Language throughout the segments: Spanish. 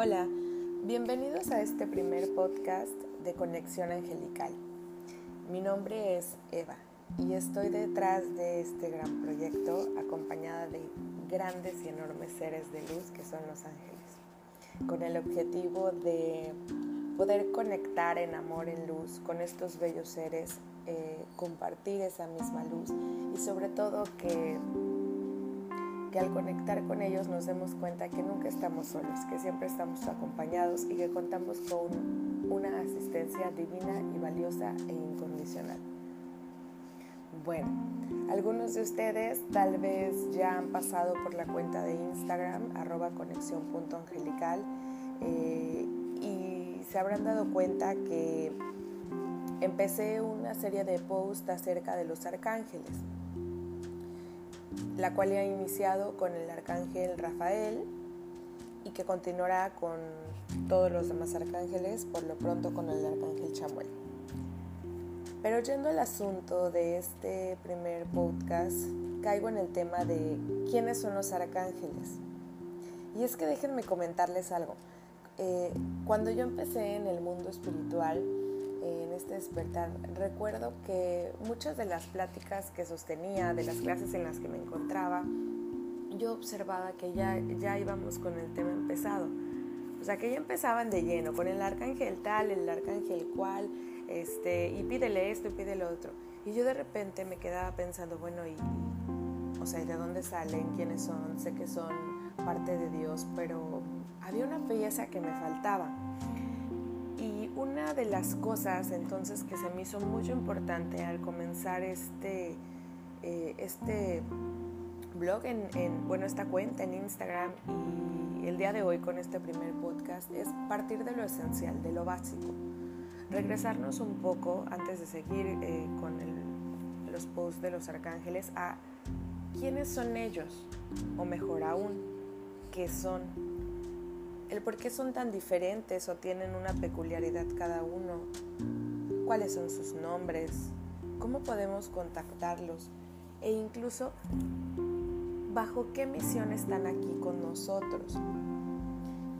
Hola, bienvenidos a este primer podcast de Conexión Angelical. Mi nombre es Eva y estoy detrás de este gran proyecto acompañada de grandes y enormes seres de luz que son los ángeles, con el objetivo de poder conectar en amor, en luz con estos bellos seres, eh, compartir esa misma luz y sobre todo que que al conectar con ellos nos demos cuenta que nunca estamos solos, que siempre estamos acompañados y que contamos con una asistencia divina y valiosa e incondicional. Bueno, algunos de ustedes tal vez ya han pasado por la cuenta de Instagram, arroba conexión.angelical, eh, y se habrán dado cuenta que empecé una serie de posts acerca de los arcángeles la cual ha iniciado con el arcángel Rafael y que continuará con todos los demás arcángeles, por lo pronto con el arcángel Chamuel. Pero yendo al asunto de este primer podcast, caigo en el tema de quiénes son los arcángeles. Y es que déjenme comentarles algo. Eh, cuando yo empecé en el mundo espiritual, en este despertar, recuerdo que muchas de las pláticas que sostenía, de las clases en las que me encontraba, yo observaba que ya, ya íbamos con el tema empezado. O sea, que ya empezaban de lleno, con el arcángel tal, el arcángel cual, este, y pídele esto y pídele otro. Y yo de repente me quedaba pensando, bueno, y, o sea, ¿de dónde salen? ¿Quiénes son? Sé que son parte de Dios, pero había una pieza que me faltaba. Y una de las cosas entonces que se me hizo muy importante al comenzar este, eh, este blog, en, bueno, esta cuenta en Instagram y el día de hoy con este primer podcast es partir de lo esencial, de lo básico. Regresarnos un poco antes de seguir eh, con los posts de los arcángeles a quiénes son ellos, o mejor aún, qué son el por qué son tan diferentes o tienen una peculiaridad cada uno, cuáles son sus nombres, cómo podemos contactarlos e incluso bajo qué misión están aquí con nosotros.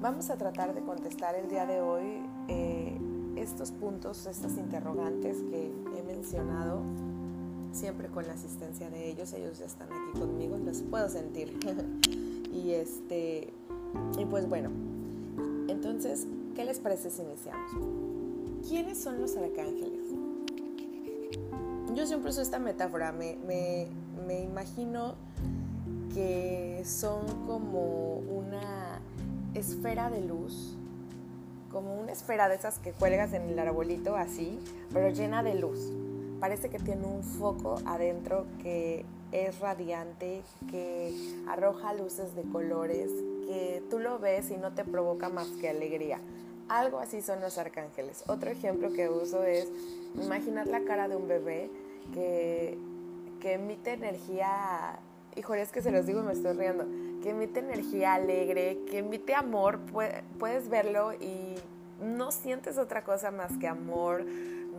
Vamos a tratar de contestar el día de hoy eh, estos puntos, estas interrogantes que he mencionado, siempre con la asistencia de ellos. Ellos ya están aquí conmigo, los puedo sentir. y este, y pues bueno, entonces, ¿qué les parece si iniciamos? ¿Quiénes son los arcángeles? Yo siempre uso esta metáfora, me, me imagino que son como una esfera de luz, como una esfera de esas que cuelgas en el arbolito así, pero llena de luz. Parece que tiene un foco adentro que es radiante, que arroja luces de colores, que tú lo ves y no te provoca más que alegría. Algo así son los arcángeles. Otro ejemplo que uso es imaginar la cara de un bebé que, que emite energía, híjole, es que se los digo y me estoy riendo, que emite energía alegre, que emite amor, puedes verlo y no sientes otra cosa más que amor,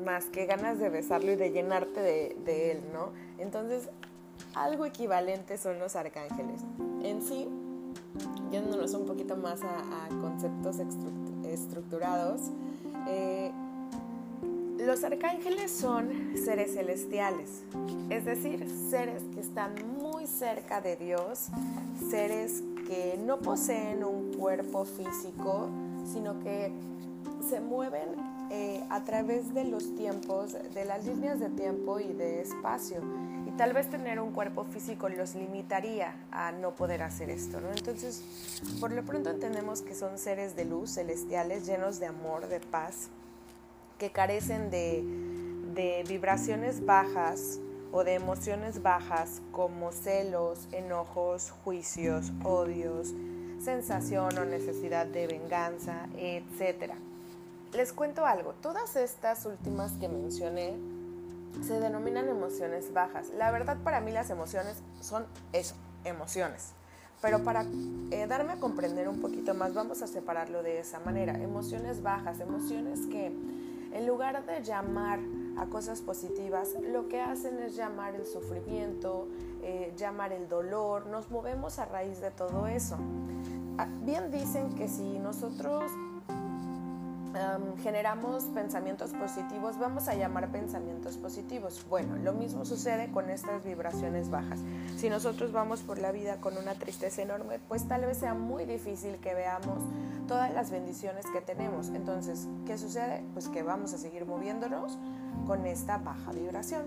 más que ganas de besarlo y de llenarte de, de él, ¿no? Entonces, algo equivalente son los arcángeles. En sí, yéndonos un poquito más a, conceptos estructurados, eh, los arcángeles son seres celestiales, es decir, seres que están muy cerca de Dios, seres que no poseen un cuerpo físico, sino que se mueven eh, a través de los tiempos, de las líneas de tiempo y de espacio tal vez tener un cuerpo físico los limitaría a no poder hacer esto, ¿no? Entonces, por lo pronto entendemos que son seres de luz celestiales llenos de amor, de paz, que carecen de, de vibraciones bajas o de emociones bajas como celos, enojos, juicios, odios, sensación o necesidad de venganza, etc. Les cuento algo, todas estas últimas que mencioné se denominan emociones bajas. La verdad para mí las emociones son eso, emociones. Pero para eh, darme a comprender un poquito más, vamos a separarlo de esa manera. Emociones bajas, emociones que en lugar de llamar a cosas positivas, lo que hacen es llamar el sufrimiento, eh, llamar el dolor, nos movemos a raíz de todo eso. ah, bien dicen que si nosotros generamos pensamientos positivos, vamos a llamar pensamientos positivos. Bueno, lo mismo sucede con estas vibraciones bajas. Si nosotros vamos por la vida con una tristeza enorme, pues tal vez sea muy difícil que veamos todas las bendiciones que tenemos. Entonces, ¿qué sucede? Pues que vamos a seguir moviéndonos con esta baja vibración.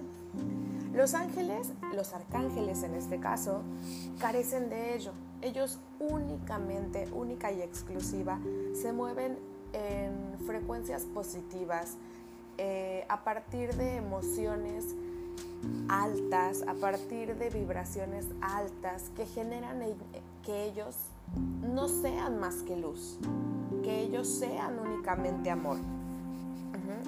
Los ángeles, los arcángeles en este caso, carecen de ello. Ellos únicamente, única y exclusiva, se mueven en frecuencias positivas, eh, a partir de emociones altas, a partir de vibraciones altas que generan e, que ellos no sean más que luz, que ellos sean únicamente amor.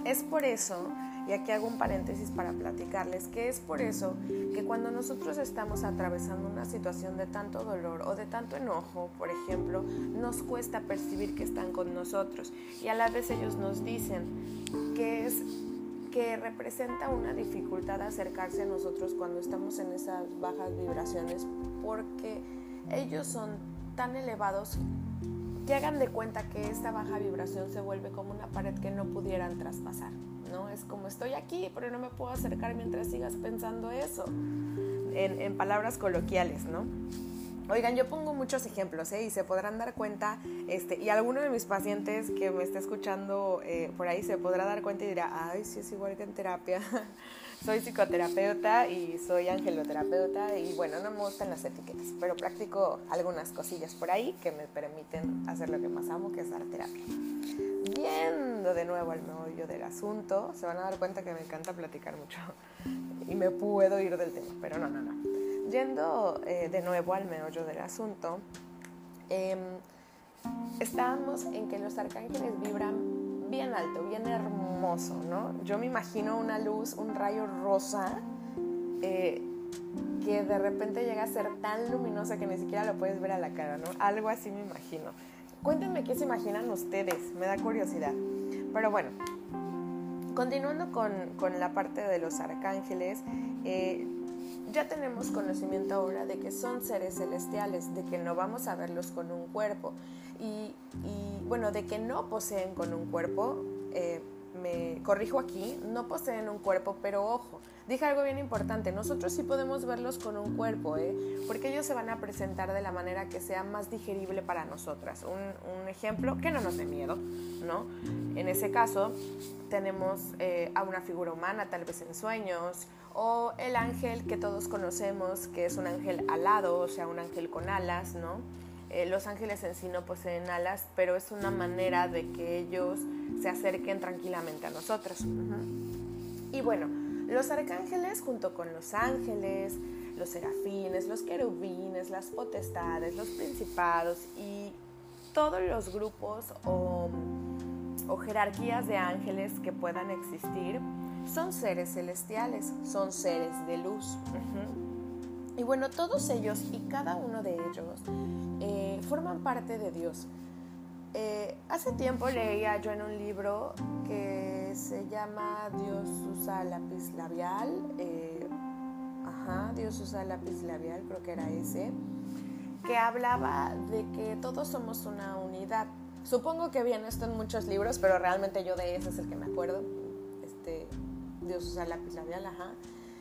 Es por eso y aquí hago un paréntesis para platicarles que es por eso que cuando nosotros estamos atravesando una situación de tanto dolor o de tanto enojo, por ejemplo, nos cuesta percibir que están con nosotros y a la vez ellos nos dicen que es que representa una dificultad acercarse a nosotros cuando estamos en esas bajas vibraciones porque ellos son tan elevados que hagan de cuenta que esta baja vibración se vuelve como una pared que no pudieran traspasar. Es como estoy aquí, pero no me puedo acercar mientras sigas pensando eso, en, palabras coloquiales, ¿no? Oigan, yo pongo muchos ejemplos ¿eh? y se podrán dar cuenta, este, y alguno de mis pacientes que me está escuchando eh, por ahí se podrá dar cuenta y dirá, ay, sí es igual que en terapia. Soy psicoterapeuta y soy angeloterapeuta y bueno, no me gustan las etiquetas, pero practico algunas cosillas por ahí que me permiten hacer lo que más amo, que es dar terapia. Viendo de nuevo al meollo del asunto, se van a dar cuenta que me encanta platicar mucho y me puedo ir del tema, pero no, no, no. Yendo eh, de nuevo al meollo del asunto, eh, estábamos en que los arcángeles vibran bien alto, bien hermoso, ¿no? Yo me imagino una luz, un rayo rosa eh, que de repente llega a ser tan luminosa que ni siquiera lo puedes ver a la cara, ¿no? Algo así me imagino. Cuéntenme qué se imaginan ustedes, me da curiosidad. Pero bueno, continuando con, con la parte de los arcángeles, eh, ya tenemos conocimiento ahora de que son seres celestiales, de que no vamos a verlos con un cuerpo y, bueno, de que no poseen con un cuerpo, eh, me corrijo aquí, no poseen un cuerpo, pero ojo, dije algo bien importante, nosotros sí podemos verlos con un cuerpo, ¿eh? porque ellos se van a presentar de la manera que sea más digerible para nosotras. Un, ejemplo, que no nos dé miedo, ¿no? En ese caso, tenemos eh, a una figura humana, tal vez en sueños, o el ángel que todos conocemos, que es un ángel alado, o sea, un ángel con alas, ¿no? Eh, los ángeles en sí no poseen alas, pero es una manera de que ellos se acerquen tranquilamente a nosotros. Y bueno, los arcángeles junto con los ángeles, los serafines, los querubines, las potestades, los principados y todos los grupos o, o jerarquías de ángeles que puedan existir, son seres celestiales, son seres de luz. Y bueno, todos ellos y cada uno de ellos eh, forman parte de Dios. Eh, hace tiempo leía yo en un libro que se llama Dios usa lápiz labial. Eh, ajá, Dios usa lápiz labial, creo que era ese. Que hablaba de que todos somos una unidad. Supongo que viene esto en muchos libros, pero realmente yo de ese es el que me acuerdo. Dios usa lápiz labial, ajá.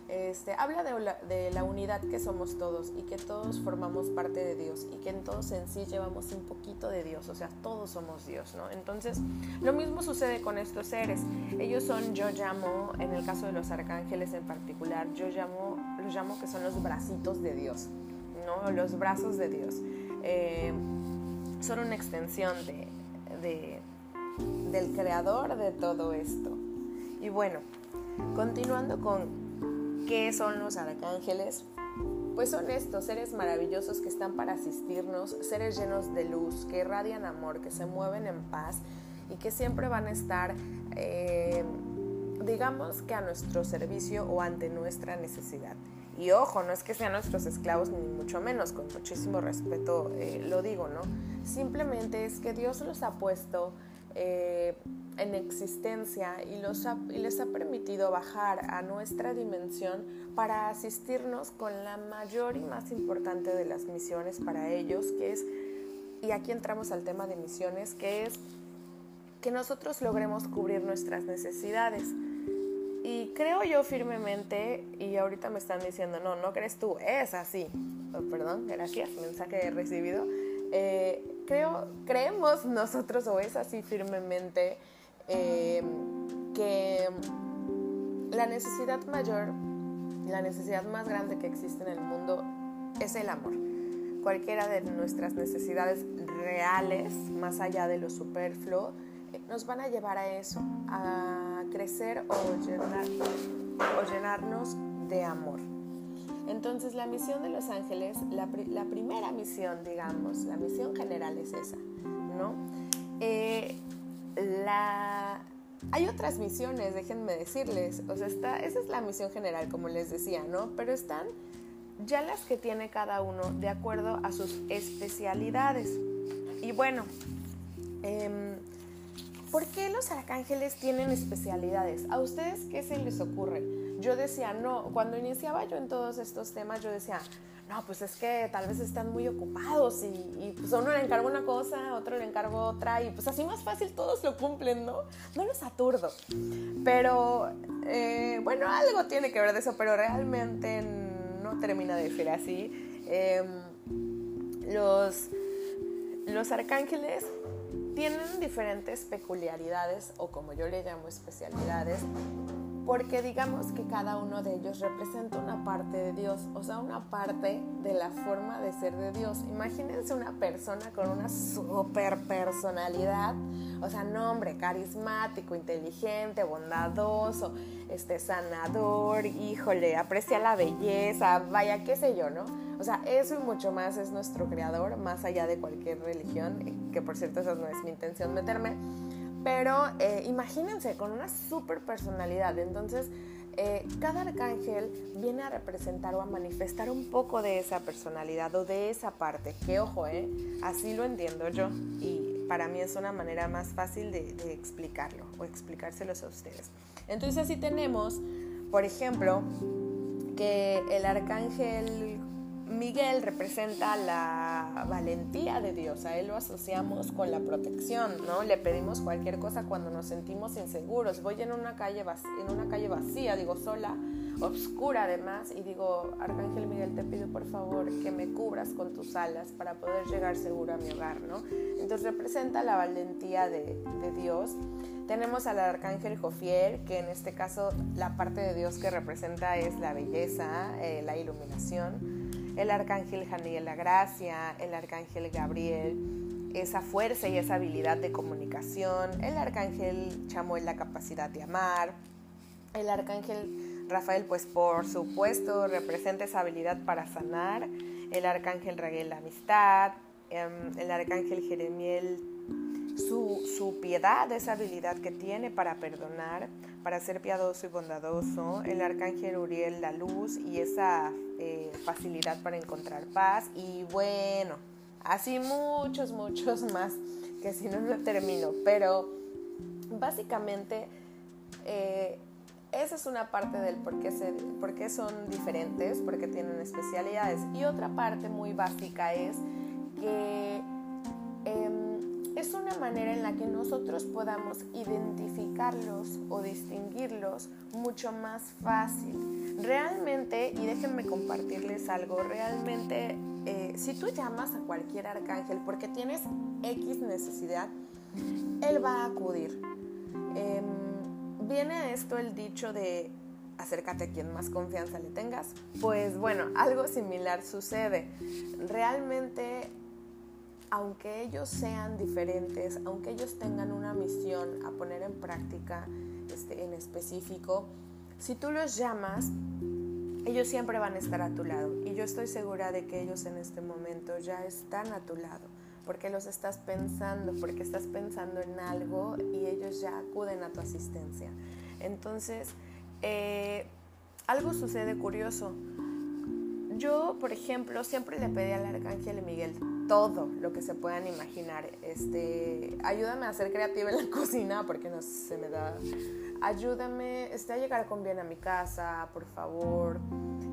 Este, habla de la, de la, unidad que somos todos y que todos formamos parte de Dios y que en todos en sí llevamos un poquito de Dios, o sea, todos somos Dios, ¿no? Entonces, lo mismo sucede con estos seres. Ellos son, yo llamo, en el caso de los arcángeles en particular, yo llamo, los llamo que son los bracitos de Dios, ¿no? Los brazos de Dios. Eh, son una extensión de, de, del creador de todo esto. Y bueno, Continuando con qué son los arcángeles, pues son estos seres maravillosos que están para asistirnos, seres llenos de luz, que irradian amor, que se mueven en paz y que siempre van a estar, eh, digamos que a nuestro servicio o ante nuestra necesidad. Y ojo, no es que sean nuestros esclavos, ni mucho menos, con muchísimo respeto eh, lo digo, ¿no? Simplemente es que Dios los ha puesto eh, en existencia y, los y les ha permitido bajar a nuestra dimensión para asistirnos con la mayor y más importante de las misiones para ellos, que es y aquí entramos al tema de misiones, que es que nosotros logremos cubrir nuestras necesidades. Y creo yo firmemente, y ahorita me están diciendo, no, no crees tú, es así. Oh, perdón, gracias, mensaje recibido. Eh, creo, creemos nosotros, o es así firmemente, eh, que la necesidad mayor, la necesidad más grande que existe en el mundo es el amor. Cualquiera de nuestras necesidades reales, más allá de lo superfluo, eh, nos van a llevar a eso, a crecer o, llenar, o llenarnos de amor. Entonces la misión de los ángeles, la, primera misión, digamos, la misión general es esa, ¿no? Eh, hay otras misiones, déjenme decirles, o sea, esa es la misión general, como les decía, ¿no? Pero están ya las que tiene cada uno de acuerdo a sus especialidades. Y bueno, eh, ¿por qué los arcángeles tienen especialidades? ¿A ustedes qué se les ocurre? Yo decía, no, cuando iniciaba yo en todos estos temas, yo decía, no, pues es que tal vez están muy ocupados y, pues a uno le encargo una cosa, otro le encargo otra y pues así más fácil todos lo cumplen, ¿no? No los aturdo. Pero, eh, bueno, algo tiene que ver de eso, pero realmente no termina de ser así. Em, los, los arcángeles tienen diferentes peculiaridades o como yo le llamo especialidades porque digamos que cada uno de ellos representa una parte de Dios, o sea, una parte de la forma de ser de Dios. Imagínense una persona con una super personalidad, o sea, nombre carismático, inteligente, bondadoso, este, sanador, híjole, aprecia la belleza, vaya, qué sé yo, ¿no? O sea, eso y mucho más es nuestro creador, más allá de cualquier religión, que por cierto esa no es mi intención meterme pero eh, imagínense, con una super personalidad. Entonces, eh, cada arcángel viene a representar o a manifestar un poco de esa personalidad o de esa parte. Que ojo, eh, así lo entiendo yo. Y para mí es una manera más fácil de, de explicarlo o explicárselos a ustedes. Entonces, así tenemos, por ejemplo, que el arcángel Miguel representa la valentía de Dios, a él lo asociamos con la protección, ¿no? Le pedimos cualquier cosa cuando nos sentimos inseguros. Voy en una calle vacía, en una calle vacía, digo sola, oscura además, y digo, Arcángel Miguel, te pido por favor que me cubras con tus alas para poder llegar seguro a mi hogar, ¿no? Entonces representa la valentía de, Dios. Tenemos al Arcángel Jofiel, que en este caso la parte de Dios que representa es la belleza, eh, la iluminación el arcángel Janiel la gracia, el arcángel Gabriel, esa fuerza y esa habilidad de comunicación, el arcángel Chamuel la capacidad de amar, el arcángel Rafael pues por supuesto representa esa habilidad para sanar, el arcángel Raguel la amistad, em, el arcángel Jeremiel su, piedad, esa habilidad que tiene para perdonar, para ser piadoso y bondadoso, el arcángel Uriel la luz y esa eh, facilidad para encontrar paz y bueno, así muchos, muchos más que si no, no termino, pero básicamente eh, esa es una parte del por qué, se, por qué son diferentes, porque tienen especialidades. Y otra parte muy básica es que... Em, una manera en la que nosotros podamos identificarlos o distinguirlos mucho más fácil. Realmente, y déjenme compartirles algo, realmente eh, si tú llamas a cualquier arcángel porque tienes X necesidad, él va a acudir. Em, viene a esto el dicho de acércate a quien más confianza le tengas. Pues bueno, algo similar sucede. Realmente aunque ellos sean diferentes, aunque ellos tengan una misión a poner en práctica este, en específico, si tú los llamas, ellos siempre van a estar a tu lado. Y yo estoy segura de que ellos en este momento ya están a tu lado, porque los estás pensando, porque estás pensando en algo y ellos ya acuden a tu asistencia. Entonces, eh, algo sucede curioso. Yo, por ejemplo, siempre le pedí al arcángel Miguel todo lo que se puedan imaginar. Este, ayúdame a ser creativa en la cocina porque no se me da. Ayúdame este, a llegar con bien a mi casa, por favor.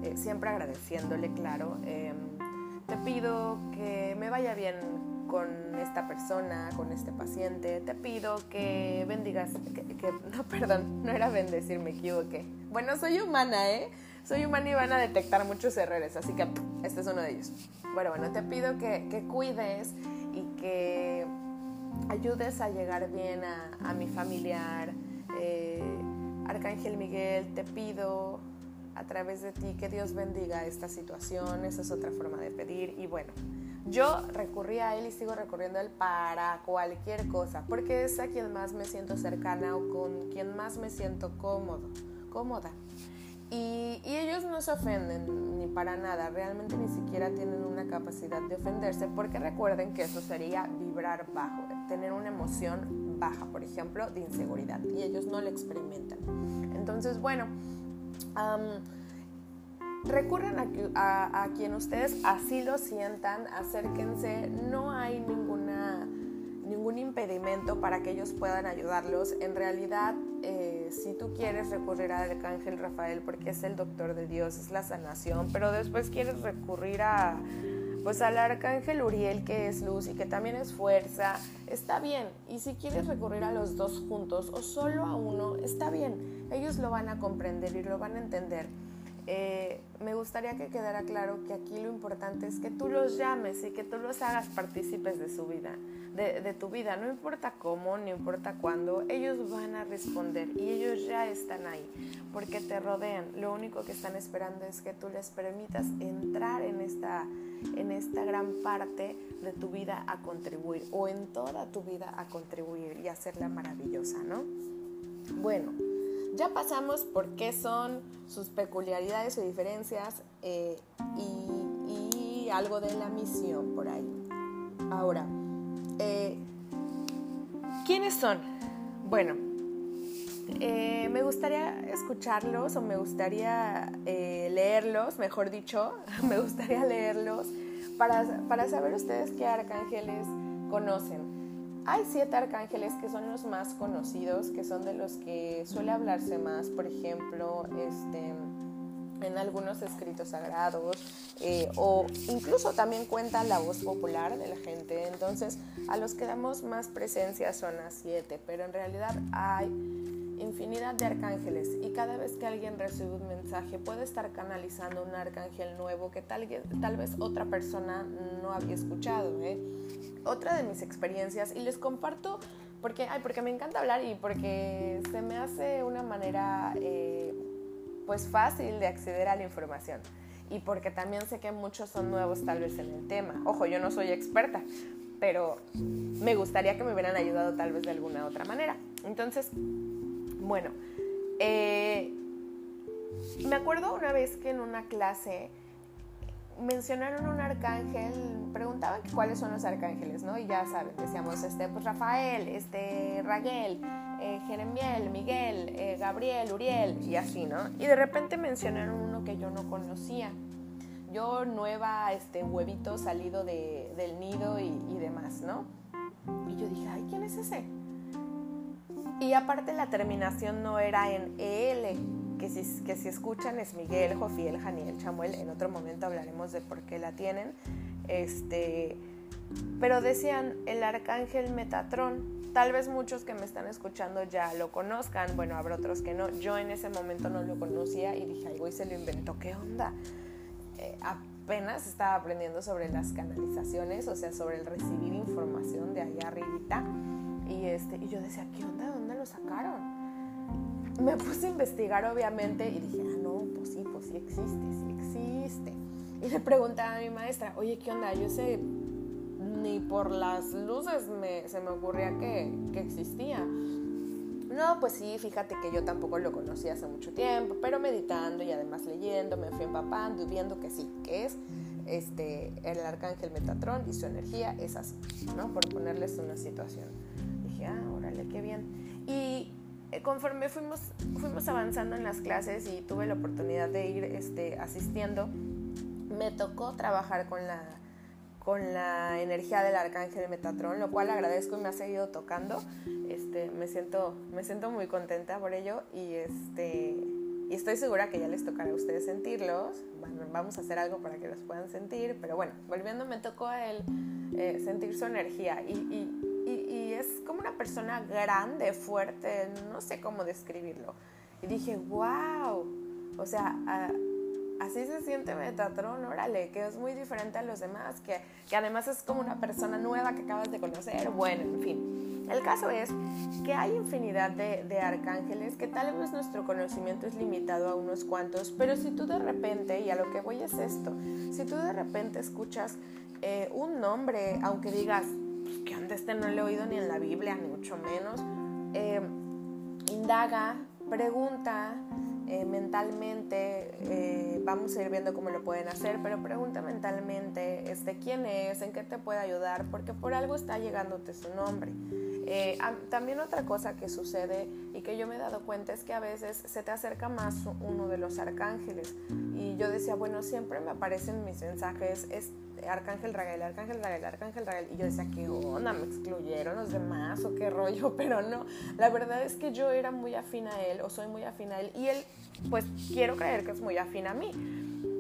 Eh, siempre agradeciéndole, claro. Em, te pido que me vaya bien con esta persona, con este paciente, te pido que bendigas, que, no, perdón, no era bendecir, me equivoqué. Bueno, soy humana, ¿eh? Soy humana y van a detectar muchos errores, así que este es uno de ellos. Bueno, bueno, te pido que, que cuides y que ayudes a llegar bien a, mi familiar. Eh, Arcángel Miguel, te pido a través de ti que Dios bendiga esta situación. Esa es otra forma de pedir. Y bueno, yo recurrí a Él y sigo recurriendo a Él para cualquier cosa, porque es a quien más me siento cercana o con quien más me siento cómodo, cómoda. Y, ellos no se ofenden ni para nada, realmente ni siquiera tienen una capacidad de ofenderse, porque recuerden que eso sería vibrar bajo, tener una emoción baja, por ejemplo, de inseguridad, y ellos no lo experimentan. Entonces, bueno, recurren a, a, quien ustedes así lo sientan, acérquense, no hay ninguna, ningún impedimento para que ellos puedan ayudarlos. En realidad, eh, si tú quieres recurrir al arcángel Rafael porque es el doctor de Dios, es la sanación, pero después quieres recurrir a pues al arcángel Uriel que es luz y que también es fuerza, está bien. Y si quieres recurrir a los dos juntos o solo a uno, está bien. Ellos lo van a comprender y lo van a entender. Eh, me gustaría que quedara claro que aquí lo importante es que tú los llames y que tú los hagas partícipes de su vida, de, tu vida. No importa cómo, no importa cuándo, ellos van a responder y ellos ya están ahí porque te rodean. Lo único que están esperando es que tú les permitas entrar en esta, en esta gran parte de tu vida a contribuir o en toda tu vida a contribuir y hacerla maravillosa, ¿no? Bueno. Ya pasamos por qué son sus peculiaridades o diferencias eh, y, algo de la misión por ahí. Ahora, eh, ¿quiénes son? Bueno, eh, me gustaría escucharlos o me gustaría leerlos, mejor dicho, me gustaría leerlos para, para saber ustedes qué arcángeles conocen. Hay siete arcángeles que son los más conocidos, que son de los que suele hablarse más, por ejemplo, este, en algunos escritos sagrados eh, o incluso también cuenta la voz popular de la gente. Entonces, a los que damos más presencia son a siete, pero en realidad hay infinidad de arcángeles y cada vez que alguien recibe un mensaje puede estar canalizando un arcángel nuevo que tal, tal vez otra persona no había escuchado. ¿eh? Otra de mis experiencias y les comparto porque, ay, porque me encanta hablar y porque se me hace una manera eh, pues fácil de acceder a la información y porque también sé que muchos son nuevos tal vez en el tema. Ojo, yo no soy experta, pero me gustaría que me hubieran ayudado tal vez de alguna otra manera. Entonces, bueno, eh, me acuerdo una vez que en una clase mencionaron un arcángel, preguntaban cuáles son los arcángeles, ¿no? Y ya saben, decíamos, este, pues Rafael, este, Raguel, eh, Jeremiel, Miguel, eh, Gabriel, Uriel, y así, ¿no? Y de repente mencionaron uno que yo no conocía. Yo nueva, este, huevito salido del nido y, y demás, ¿no? Y yo dije, ay, ¿quién es ese? Y aparte la terminación no era en EL, que si, que si escuchan es Miguel, Jofiel, Janiel, Chamuel, en otro momento hablaremos de por qué la tienen. Este, pero decían el arcángel Metatrón. Tal vez muchos que me están escuchando ya lo conozcan, bueno, habrá otros que no. Yo en ese momento no lo conocía y dije, ay, güey, se lo inventó, ¿qué onda? Eh, apenas estaba aprendiendo sobre las canalizaciones, o sea, sobre el recibir información de allá arribita. Y, este, y yo decía, ¿qué onda? ¿Dónde lo sacaron? Me puse a investigar obviamente y dije, ah, no, pues sí, pues sí existe, sí existe. Y le preguntaba a mi maestra, oye, ¿qué onda? Yo sé, ni por las luces me, se me ocurría que, que existía. No, pues sí, fíjate que yo tampoco lo conocí hace mucho tiempo, pero meditando y además leyendo, me fui empapando y viendo que sí, que es este, el arcángel Metatrón y su energía es así, ¿no? Por ponerles una situación ah, órale, qué bien. Y eh, conforme fuimos, fuimos avanzando en las clases y tuve la oportunidad de ir este, asistiendo, me tocó trabajar con la, con la energía del arcángel Metatron, lo cual agradezco y me ha seguido tocando. Este, me, siento, me siento muy contenta por ello y, este, y estoy segura que ya les tocará a ustedes sentirlos. Bueno, vamos a hacer algo para que los puedan sentir, pero bueno, volviendo me tocó él eh, sentir su energía y, y, es como una persona grande, fuerte, no sé cómo describirlo. Y dije, wow, o sea, así se siente Metatron, órale, que es muy diferente a los demás, que, que además es como una persona nueva que acabas de conocer, bueno, en fin. El caso es que hay infinidad de, arcángeles que tal vez nuestro conocimiento es limitado a unos cuantos, pero si tú de repente, y a lo que voy es esto, si tú de repente escuchas eh, un nombre, aunque digas este no lo he oído ni en la Biblia, ni mucho menos, eh, indaga, pregunta, eh, mentalmente, eh, vamos a ir viendo cómo lo pueden hacer, pero pregunta mentalmente este, quién es, en qué te puede ayudar, porque por algo está llegándote su nombre. Eh, también otra cosa que sucede y que yo me he dado cuenta es que a veces se te acerca más uno de los arcángeles y yo decía, bueno, siempre me aparecen mis mensajes, es Arcángel Raguel, Arcángel Raguel, Arcángel Raguel. Y yo decía, ¿qué onda? ¿Me excluyeron los demás o qué rollo? Pero no, la verdad es que yo era muy afín a él o soy muy afín a él y él, pues quiero creer que es muy afín a mí.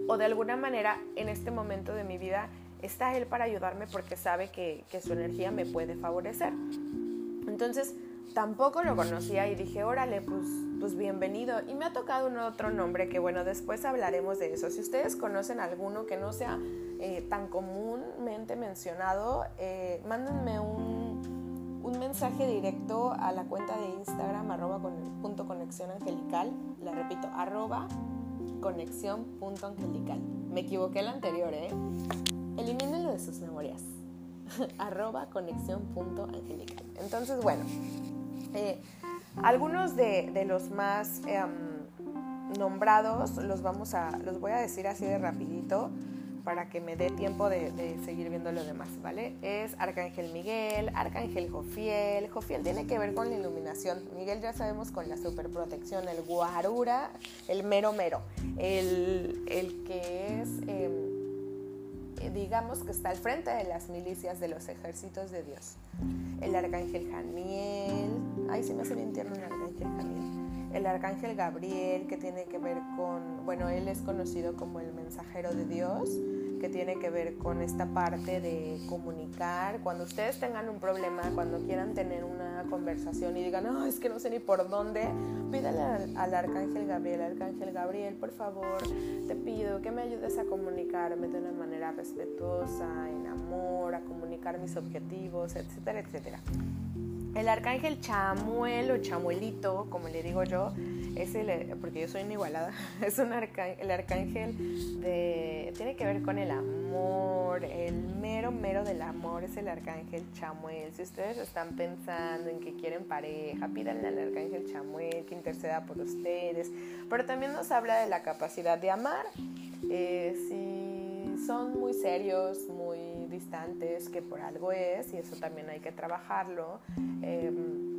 O de alguna manera, en este momento de mi vida, está él para ayudarme porque sabe que, que su energía me puede favorecer. Entonces, tampoco lo conocía y dije, órale, pues, pues bienvenido. Y me ha tocado un otro nombre que bueno, después hablaremos de eso. Si ustedes conocen alguno que no sea eh, tan comúnmente mencionado, eh, mándenme un, mensaje directo a la cuenta de Instagram arroba con, punto conexión angelical. La repito, arroba conexión punto angelical. Me equivoqué el anterior, ¿eh? Elimínenlo de sus memorias. arroba conexión punto angelical. Entonces, bueno, eh, algunos de, los más em, nombrados los vamos a, los voy a decir así de rapidito para que me dé tiempo de, seguir viendo lo demás, ¿vale? Es Arcángel Miguel, Arcángel Jofiel. Jofiel tiene que ver con la iluminación. Miguel ya sabemos con la superprotección, el guarura, el mero mero, el, que es, em, digamos que está al frente de las milicias de los ejércitos de Dios. El arcángel Janiel, ay, sí me hace bien tierno el arcángel Janiel, el arcángel Gabriel, que tiene que ver con, bueno, él es conocido como el mensajero de Dios, que tiene que ver con esta parte de comunicar. Cuando ustedes tengan un problema, cuando quieran tener una conversación y digan, no, es que no sé ni por dónde, pídale al, al, arcángel Gabriel, arcángel Gabriel, por favor, te pido que me ayudes a comunicarme de una manera respetuosa, en amor, a comunicar mis objetivos, etcétera, etcétera. El arcángel Chamuel o Chamuelito, como le digo yo, es el, porque yo soy igualada, es un el arcángel de, tiene que ver con el amor, el mero mero del amor es el arcángel Chamuel. Si ustedes están pensando en que quieren pareja, pídanle al arcángel Chamuel que interceda por ustedes, pero también nos habla de la capacidad de amar. Eh, si son muy serios, muy distantes, que por algo es, y eso también hay que trabajarlo. Em,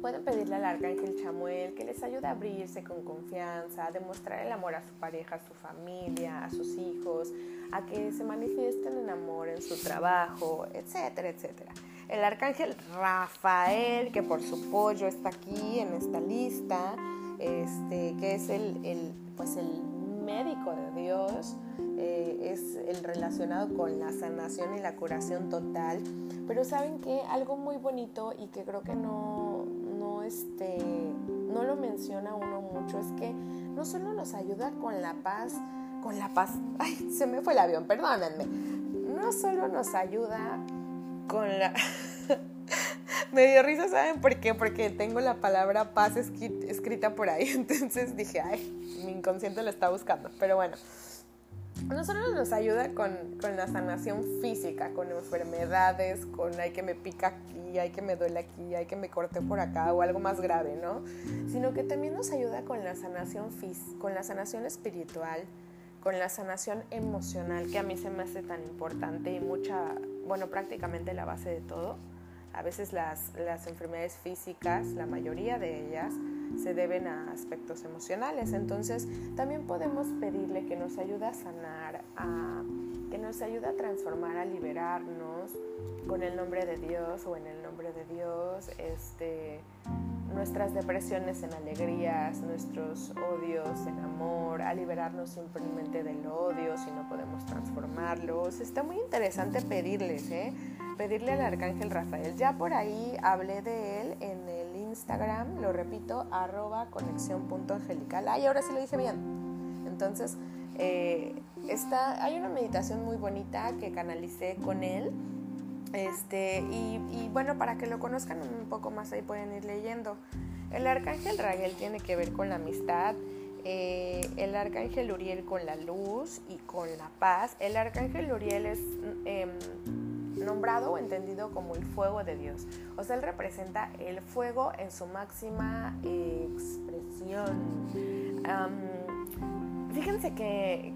pueden pedirle al arcángel Chamuel que les ayude a abrirse con confianza, a demostrar el amor a su pareja, a su familia, a sus hijos, a que se manifiesten en amor en su trabajo, etcétera, etcétera. El arcángel Rafael, que por su pollo está aquí en esta lista, este, que es el, el, pues el médico de Dios, eh, es el relacionado con la sanación y la curación total. Pero saben que algo muy bonito y que creo que no, este, no lo menciona uno mucho es que no solo nos ayuda con la paz, con la paz, ay, se me fue el avión, perdónenme, no solo nos ayuda con la... me dio risa, ¿saben por qué? Porque tengo la palabra paz escrita por ahí, entonces dije, ay, mi inconsciente lo está buscando, pero bueno no solo nos ayuda con, la sanación física, con enfermedades, con hay que me pica aquí, hay que me duele aquí, hay que me corte por acá o algo más grave, ¿no? Sino que también nos ayuda con la sanación física, con la sanación espiritual, con la sanación emocional, que a mí se me hace tan importante y mucha, bueno, prácticamente la base de todo. A veces las, las enfermedades físicas, la mayoría de ellas, se deben a aspectos emocionales. Entonces, también podemos pedirle que nos ayude a sanar, a, que nos ayude a transformar, a liberarnos con el nombre de Dios o en el nombre de Dios, este, nuestras depresiones en alegrías, nuestros odios en amor, a liberarnos simplemente del odio si no podemos transformarlos. Está muy interesante pedirles, ¿eh? pedirle al arcángel Rafael. Ya por ahí hablé de él en Instagram, lo repito, arroba conexión.angelical. Ay, ahora sí lo dije bien. Entonces, eh, hay una meditación muy bonita que canalicé con él este, y, bueno, para que lo conozcan un poco más, ahí pueden ir leyendo. El arcángel Raguel tiene que ver con la amistad, eh, el arcángel Uriel con la luz y con la paz. El arcángel Uriel es em, nombrado o entendido como el fuego de Dios. O sea, él representa el fuego en su máxima expresión. fíjense que,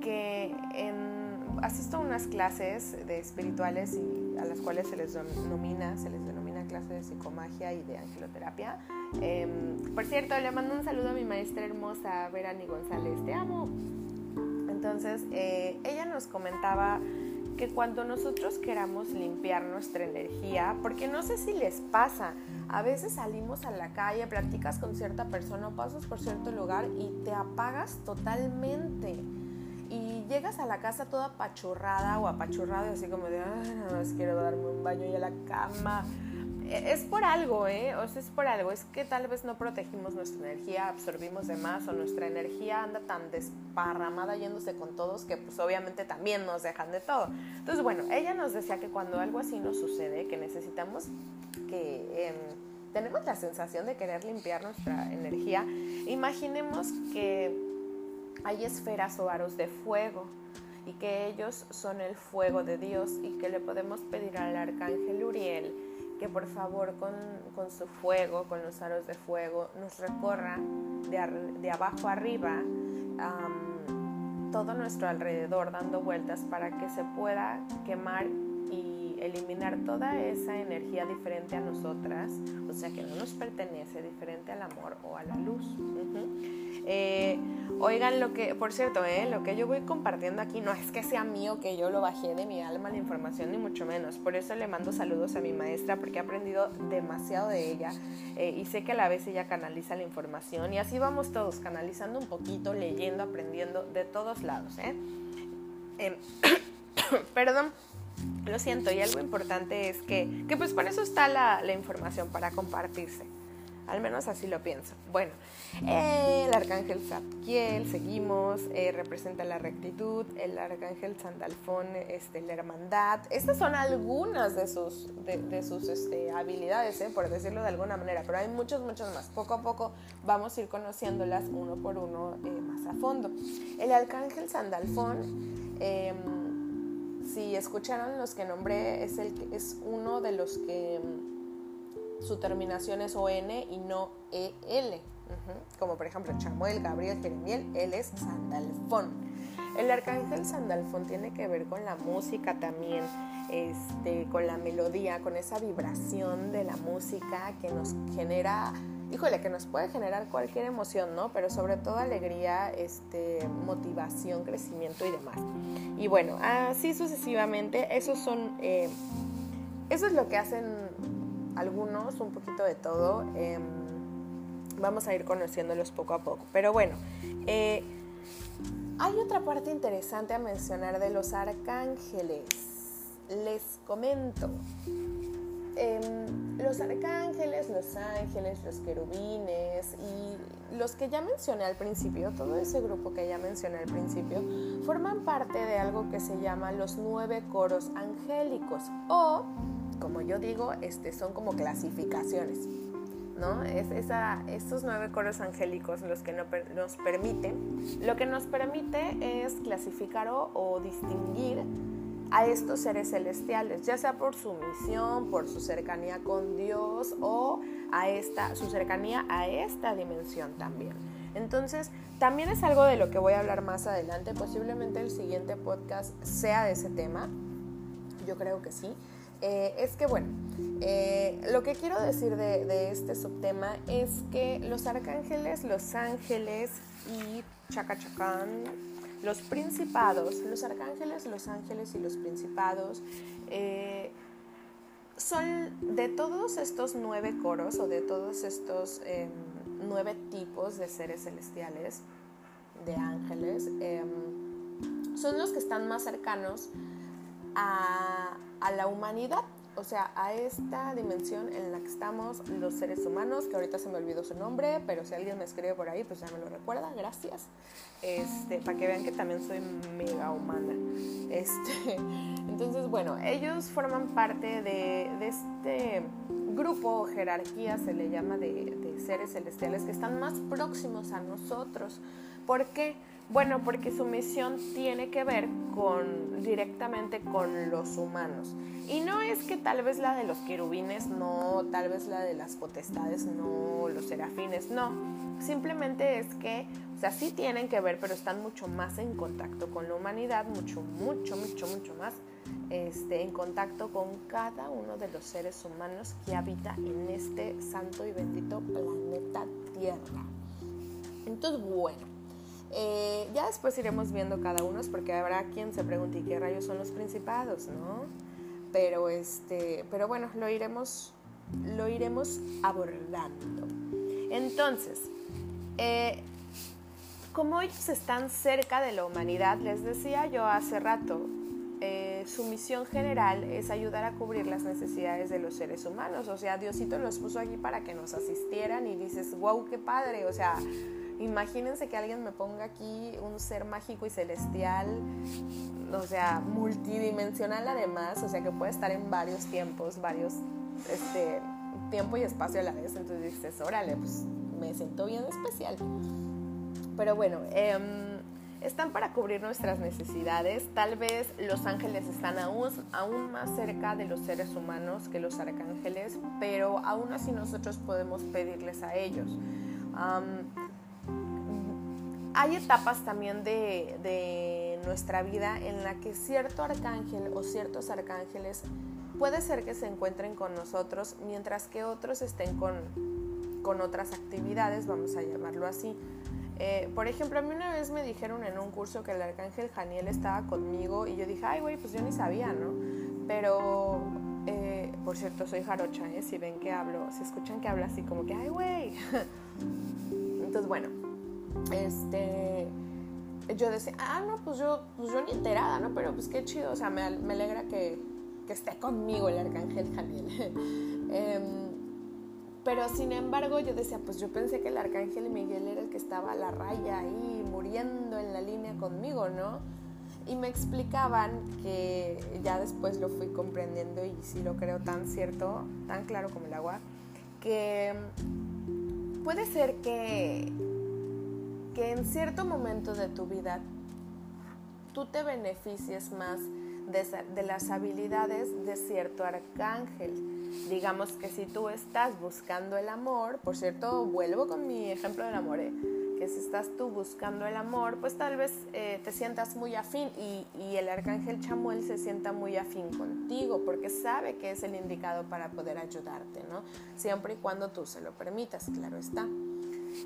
que en asisto a unas clases de espirituales a las cuales se les denomina, se les denomina clase de psicomagia y de angeloterapia. Em, por cierto, le mando un saludo a mi maestra hermosa, Verani González, te amo. Entonces, eh, ella nos comentaba que cuando nosotros queramos limpiar nuestra energía, porque no sé si les pasa, a veces salimos a la calle, platicas con cierta persona o pasas por cierto lugar y te apagas totalmente y llegas a la casa toda apachurrada o apachurrado así como de, nada más quiero darme un baño y a la cama. E, es por algo, ¿eh? O es por algo. Es que tal vez no protegimos nuestra energía, absorbimos de más o nuestra energía anda tan desparramada yéndose con todos que pues obviamente también nos dejan de todo. Entonces, bueno, ella nos decía que cuando algo así nos sucede, que necesitamos que... Em, tenemos la sensación de querer limpiar nuestra energía. Imaginemos que hay esferas o aros de fuego y que ellos son el fuego de Dios y que le podemos pedir al arcángel Uriel que por favor con, su fuego, con los aros de fuego, nos recorra de, abajo arriba todo nuestro alrededor dando vueltas para que se pueda quemar eliminar toda esa energía diferente a nosotras, o sea que no nos pertenece, diferente al amor o a la luz. Eh, oigan lo que, por cierto, eh, lo que yo voy compartiendo aquí no es que sea mío, que yo lo bajé de mi alma la información, ni mucho menos. Por eso le mando saludos a mi maestra, porque he aprendido demasiado de ella eh, y sé que a la vez ella canaliza la información y así vamos todos, canalizando un poquito, leyendo, aprendiendo de todos lados. Em, perdón. Lo siento, y algo importante es que, que pues por eso está la, información para compartirse. Al menos así lo pienso. Bueno, el arcángel Zadkiel, seguimos, eh, representa la rectitud, el arcángel Sandalfón, este, la hermandad. Estas son algunas de sus, de, sus este, habilidades, eh, por decirlo de alguna manera, pero hay muchas, muchas más. Poco a poco vamos a ir conociéndolas uno por uno eh, más a fondo. El arcángel Sandalfón, em, si escucharon los que nombré, es, el, es uno de los que su terminación es ON y no EL. Como por ejemplo Chamuel, Gabriel, Jeremiel, él es Sandalfón. El arcángel Sandalfón tiene que ver con la música también, este, con la melodía, con esa vibración de la música que nos genera, híjole, que nos puede generar cualquier emoción, ¿no? Pero sobre todo alegría, este, motivación, crecimiento y demás. Y bueno, así sucesivamente, esos son, eh, eso es lo que hacen algunos, un poquito de todo. Em, vamos a ir conociéndolos poco a poco. Pero bueno, eh, hay otra parte interesante a mencionar de los arcángeles. Les comento. Em, los arcángeles, los ángeles, los querubines y los que ya mencioné al principio, todo ese grupo que ya mencioné al principio, forman parte de algo que se llama los nueve coros angélicos o como yo digo, este, son como clasificaciones. ¿no? Es esa, estos nueve coros angélicos los que nos permiten, lo que nos permite es clasificar o, distinguir a estos seres celestiales, ya sea por su misión, por su cercanía con Dios o a esta, su cercanía a esta dimensión también. Entonces, también es algo de lo que voy a hablar más adelante, posiblemente el siguiente podcast sea de ese tema, yo creo que sí. Eh, es que bueno, eh, lo que quiero decir de, este subtema es que los arcángeles, los ángeles y chacachacán, los principados, los arcángeles, los ángeles y los principados, eh, son de todos estos nueve coros o de todos estos em, nueve tipos de seres celestiales, de ángeles, em, son los que están más cercanos a, a la humanidad o sea, a esta dimensión en la que estamos los seres humanos, que ahorita se me olvidó su nombre, pero si alguien me escribe por ahí, pues ya me lo recuerda, gracias. Este, para que vean que también soy mega humana. Este, entonces, bueno, ellos forman parte de, de este grupo o jerarquía, se le llama, de, de seres celestiales que están más próximos a nosotros. ¿Por qué? Bueno, porque su misión tiene que ver con directamente con los humanos. Y no es que tal vez la de los querubines, no, tal vez la de las potestades, no, los serafines, no. Simplemente es que, o sea, sí tienen que ver, pero están mucho más en contacto con la humanidad, mucho, mucho, mucho, mucho más este, en contacto con cada uno de los seres humanos que habita en este santo y bendito planeta Tierra. Entonces, bueno, eh, ya después iremos viendo cada uno, porque habrá quien se pregunte, ¿y qué rayos son los principados, no? Pero, este, pero bueno, lo iremos, lo iremos abordando. Entonces, eh, como ellos están cerca de la humanidad, les decía yo hace rato, eh, su misión general es ayudar a cubrir las necesidades de los seres humanos. O sea, Diosito los puso aquí para que nos asistieran y dices, wow, qué padre. O sea, Imagínense que alguien me ponga aquí un ser mágico y celestial, o sea, multidimensional además, o sea, que puede estar en varios tiempos, varios, este, tiempo y espacio a la vez. Entonces dices, órale, pues me siento bien especial. Pero bueno, em, están para cubrir nuestras necesidades. Tal vez los ángeles están aún, aún más cerca de los seres humanos que los arcángeles, pero aún así nosotros podemos pedirles a ellos hay etapas también de, nuestra vida en la que cierto arcángel o ciertos arcángeles puede ser que se encuentren con nosotros mientras que otros estén con, con otras actividades, vamos a llamarlo así. Eh, por ejemplo, a mí una vez me dijeron en un curso que el arcángel Janiel estaba conmigo y yo dije, ay, güey, pues yo ni sabía, ¿no? Pero, eh, por cierto, soy jarocha, ¿eh? Si ven que hablo, si escuchan que hablo así como que, ay, güey. Entonces, bueno, este, yo decía, ah, no, pues yo, pues yo ni enterada, ¿no? Pero pues qué chido, o sea, me, alegra que, que, esté conmigo el arcángel Janiel. Em, pero sin embargo yo decía, pues yo pensé que el arcángel Miguel era el que estaba a la raya ahí, muriendo en la línea conmigo, ¿no? Y me explicaban que ya después lo fui comprendiendo y sí lo creo tan cierto, tan claro como el agua, que puede ser que que en cierto momento de tu vida tú te beneficies más de, las habilidades de cierto arcángel. Digamos que si tú estás buscando el amor, por cierto, vuelvo con mi ejemplo del amor, ¿eh? que si estás tú buscando el amor, pues tal vez eh, te sientas muy afín y, y, el arcángel Chamuel se sienta muy afín contigo porque sabe que es el indicado para poder ayudarte, ¿no? Siempre y cuando tú se lo permitas, claro está.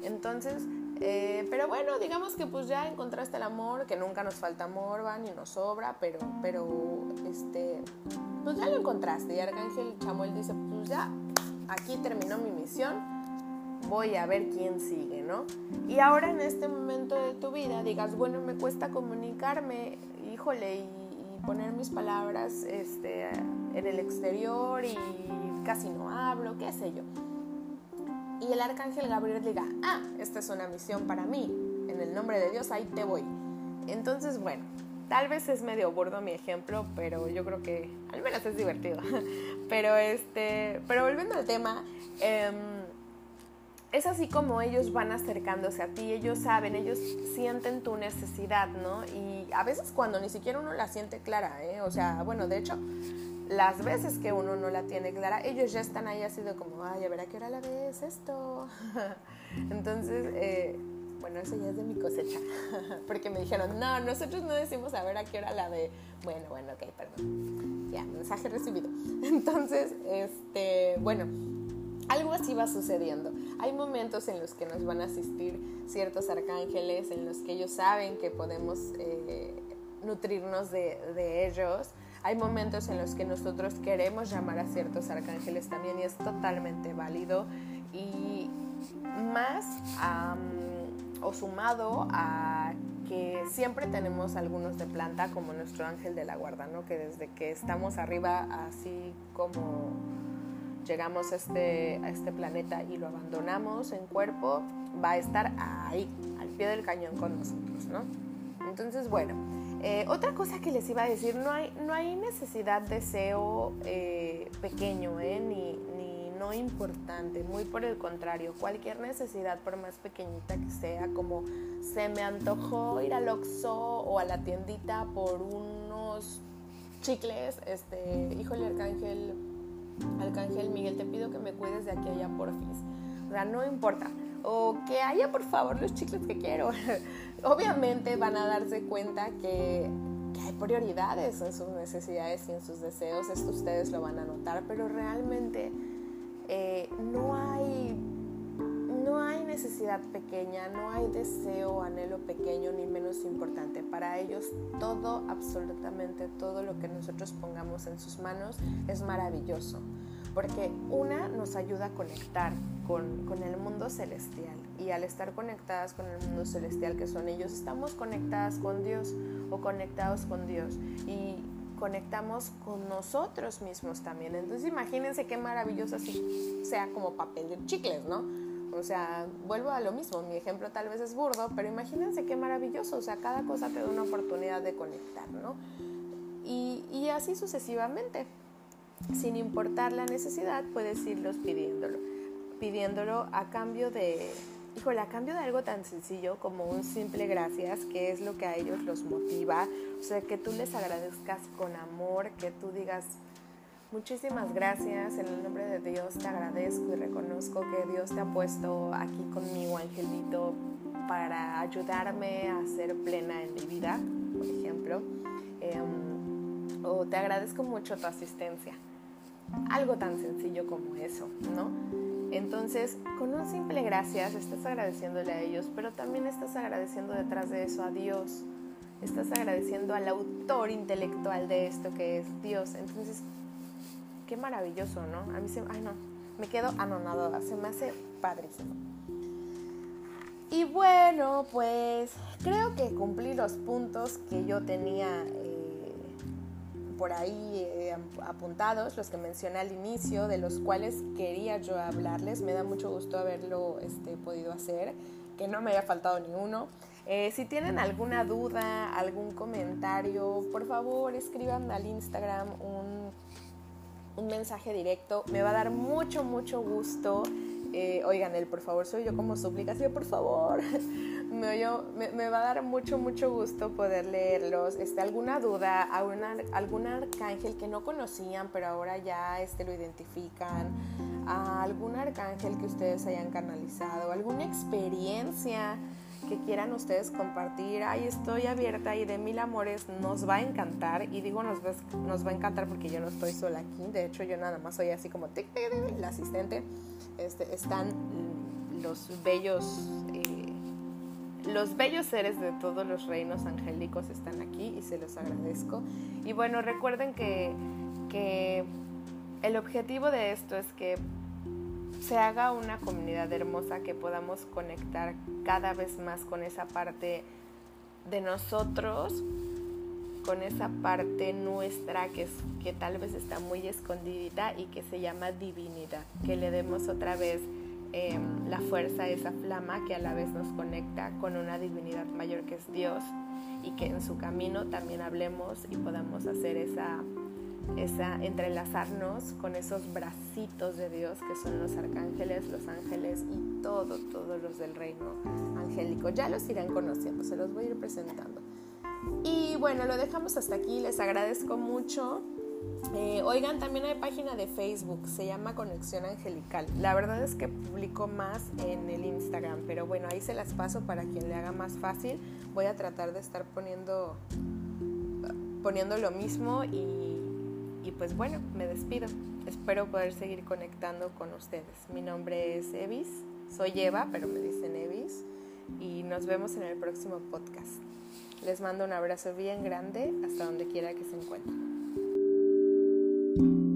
Entonces, eh, pero bueno, digamos que pues ya encontraste el amor, que nunca nos falta amor, va, ni nos sobra, pero, pero, este, pues ya lo encontraste. Y Arcángel Chamuel dice, pues ya, aquí terminó mi misión, voy a ver quién sigue, ¿no? Y ahora en este momento de tu vida digas, bueno, me cuesta comunicarme, híjole, y, poner mis palabras este, en el exterior y casi no hablo, qué sé yo y el arcángel Gabriel diga, ah, esta es una misión para mí, en el nombre de Dios, ahí te voy. Entonces, bueno, tal vez es medio burdo mi ejemplo, pero yo creo que al menos es divertido. pero este, pero volviendo al tema, em, es así como ellos van acercándose a ti, ellos saben, ellos sienten tu necesidad, ¿no? Y a veces cuando ni siquiera uno la siente clara, ¿eh? O sea, bueno, de hecho, las veces que uno no la tiene clara, ellos ya están ahí así de como, ay, a ver a qué hora la ves esto. Entonces, eh, bueno, eso ya es de mi cosecha, porque me dijeron, no, nosotros no decimos a ver a qué hora la ve. Bueno, bueno, ok, perdón. Ya, mensaje recibido. Entonces, este, bueno, algo así va sucediendo. Hay momentos en los que nos van a asistir ciertos arcángeles, en los que ellos saben que podemos eh, nutrirnos de, de ellos Hay momentos en los que nosotros queremos llamar a ciertos arcángeles también y es totalmente válido y más o sumado a que siempre tenemos algunos de planta como nuestro ángel de la guarda, ¿no? que desde que estamos arriba, así como llegamos a este, a este planeta y lo abandonamos en cuerpo, va a estar ahí, al pie del cañón con nosotros. ¿no? Entonces, bueno, eh, otra cosa que les iba a decir, no hay, no hay necesidad de deseo eh, pequeño, ¿eh? ni, no importante, muy por el contrario, cualquier necesidad, por más pequeñita que sea, como se me antojó ir al Oxxo o a la tiendita por unos chicles, este, híjole, Arcángel, Arcángel Miguel, te pido que me cuides de aquí allá, porfis. O sea, no importa. O que haya, por favor, los chicles que quiero. Obviamente van a darse cuenta que hay prioridades en sus necesidades y en sus deseos, esto ustedes lo van a notar, pero realmente eh, no, hay, no hay necesidad pequeña, no hay deseo, anhelo pequeño ni menos importante. Para ellos todo, absolutamente todo lo que nosotros pongamos en sus manos es maravilloso, porque una nos ayuda a conectar con, con el mundo celestial y al estar conectadas con el mundo celestial que son ellos, estamos conectadas con Dios o conectados con Dios. Y conectamos con nosotros mismos también. Entonces imagínense qué maravilloso así sea como papel de chicles, ¿no? O sea, vuelvo a lo mismo, mi ejemplo tal vez es burdo, pero imagínense qué maravilloso, o sea, cada cosa te da una oportunidad de conectar, ¿no? Y, y así sucesivamente, sin importar la necesidad, puedes irlos pidiéndolo, pidiéndolo a cambio de, híjole, a cambio de algo tan sencillo como un simple gracias, que es lo que a ellos los motiva, o sea, que tú les agradezcas con amor, que tú digas, muchísimas gracias, en el nombre de Dios te agradezco y reconozco que Dios te ha puesto aquí conmigo, Angelito, para ayudarme a ser plena en mi vida, por ejemplo, em, o te agradezco mucho tu asistencia. Algo tan sencillo como eso, ¿no? Entonces, con un simple gracias estás agradeciéndole a ellos, pero también estás agradeciendo detrás de eso a Dios. Estás agradeciendo al autor intelectual de esto que es Dios. Entonces, qué maravilloso, ¿no? A mí se, ay no, me quedo anonadada, se me hace padrísimo. Y bueno, pues creo que cumplí los puntos que yo tenía por ahí eh, apuntados, los que mencioné al inicio, de los cuales quería yo hablarles. Me da mucho gusto haberlo este, podido hacer, que no me haya faltado ninguno. Eh, si tienen alguna duda, algún comentario, por favor escriban al Instagram un, un mensaje directo. Me va a dar mucho, mucho gusto eh, oigan, él, por favor, soy yo como suplicación, por favor. me, va a dar mucho, mucho gusto poder leerlos. Este, alguna duda, alguna, algún arcángel que no conocían, pero ahora ya este, lo identifican, algún arcángel que ustedes hayan canalizado, alguna experiencia que quieran ustedes compartir, ay, estoy abierta y de mil amores nos va a encantar. Y digo nos va, nos va a encantar porque yo no estoy sola aquí, de hecho yo nada más soy así como la asistente. Este, están los bellos, eh, los bellos seres de todos los reinos angélicos están aquí y se los agradezco. Y bueno, recuerden que, que el objetivo de esto es que se haga una comunidad hermosa, que podamos conectar cada vez más con esa parte de nosotros, con esa parte nuestra que, que tal vez está muy escondidita y que se llama divinidad, que le demos otra vez em, la fuerza esa flama que a la vez nos conecta con una divinidad mayor que es Dios y que en su camino también hablemos y podamos hacer esa esa, entrelazarnos con esos bracitos de Dios que son los arcángeles, los ángeles y todo, todos los del reino angélico. Ya los irán conociendo, se los voy a ir presentando. Y bueno, lo dejamos hasta aquí, les agradezco mucho. Eh, oigan, también hay página de Facebook, se llama Conexión Angelical. La verdad es que publico más en el Instagram, pero bueno, ahí se las paso para quien le haga más fácil. Voy a tratar de estar poniendo, poniendo lo mismo y y pues bueno, me despido. Espero poder seguir conectando con ustedes. Mi nombre es Evis, soy Eva, pero me dicen Evis. Y nos vemos en el próximo podcast. Les mando un abrazo bien grande hasta donde quiera que se encuentren. you